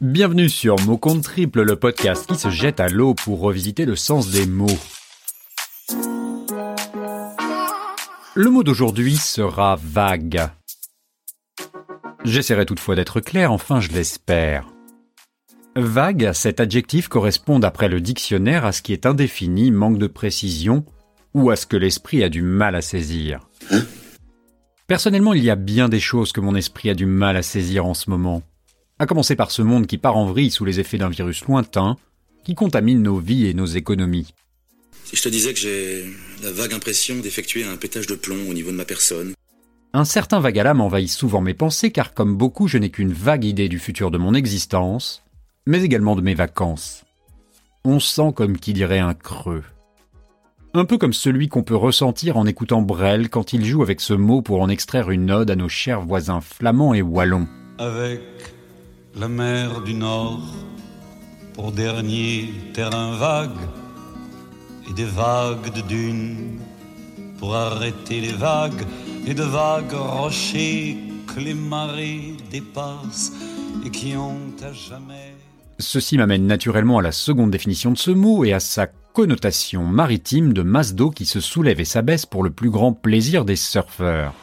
Bienvenue sur Mot Compte Triple, le podcast qui se jette à l'eau pour revisiter le sens des mots. Le mot d'aujourd'hui sera vague. J'essaierai toutefois d'être clair, enfin je l'espère. Vague, cet adjectif correspond d'après le dictionnaire à ce qui est indéfini, manque de précision, ou à ce que l'esprit a du mal à saisir. Personnellement, il y a bien des choses que mon esprit a du mal à saisir en ce moment. À commencer par ce monde qui part en vrille sous les effets d'un virus lointain, qui contamine nos vies et nos économies. Si je te disais que j'ai la vague impression d'effectuer un pétage de plomb au niveau de ma personne. Un certain vague à l'âme envahit souvent mes pensées car comme beaucoup je n'ai qu'une vague idée du futur de mon existence, mais également de mes vacances. On sent comme qu'il irait un creux. Un peu comme celui qu'on peut ressentir en écoutant Brel quand il joue avec ce mot pour en extraire une ode à nos chers voisins flamands et wallons. Avec la mer du Nord pour dernier terrain vague et des vagues de dunes pour arrêter les vagues et de vagues rochers que les marées dépassent et qui ont à jamais. Ceci m'amène naturellement à la seconde définition de ce mot et à sa connotation maritime de masse d'eau qui se soulève et s'abaisse pour le plus grand plaisir des surfeurs.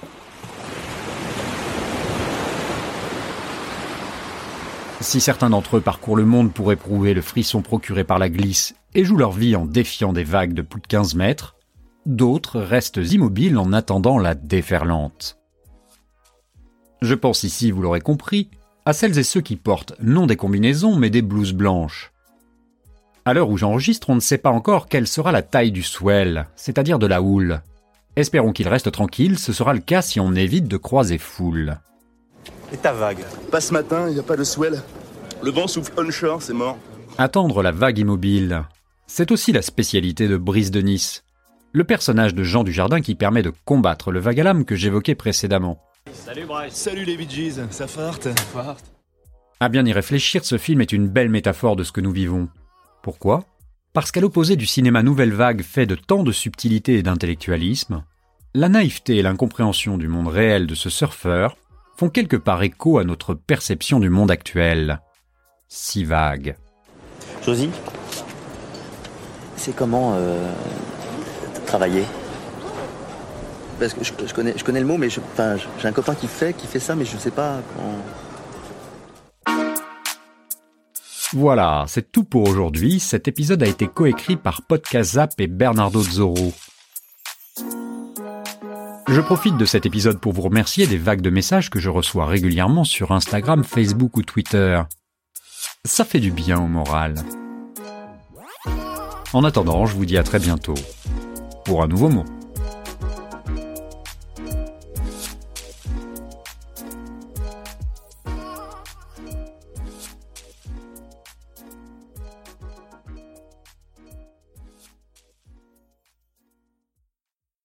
Si certains d'entre eux parcourent le monde pour éprouver le frisson procuré par la glisse et jouent leur vie en défiant des vagues de plus de 15 mètres, d'autres restent immobiles en attendant la déferlante. Je pense ici, vous l'aurez compris, à celles et ceux qui portent non des combinaisons mais des blouses blanches. À l'heure où j'enregistre, on ne sait pas encore quelle sera la taille du swell, c'est-à-dire de la houle. Espérons qu'il reste tranquille, ce sera le cas si on évite de croiser foule. Et ta vague Pas ce matin, il n'y a pas de swell. Le vent souffle onshore, c'est mort. Attendre la vague immobile. C'est aussi la spécialité de Brice de Nice, le personnage de Jean Dujardin qui permet de combattre le vague à l'âme que j'évoquais précédemment. Salut Bryce. Salut les Bee Gees, ça farte. À bien y réfléchir, ce film est une belle métaphore de ce que nous vivons. Pourquoi? Parce qu'à l'opposé du cinéma nouvelle vague fait de tant de subtilité et d'intellectualisme, la naïveté et l'incompréhension du monde réel de ce surfeur font quelque part écho à notre perception du monde actuel. Si vague. Josie, c'est comment euh, travailler? Parce que je, je connais, je connais le mot, mais enfin, j'ai un copain qui fait, qui fait ça, mais je sais pas comment. Voilà, c'est tout pour aujourd'hui. Cet épisode a été coécrit par Podcast Zap et Bernardo Zorro. Je profite de cet épisode pour vous remercier des vagues de messages que je reçois régulièrement sur Instagram, Facebook ou Twitter. Ça fait du bien au moral. En attendant, je vous dis à très bientôt pour un nouveau mot.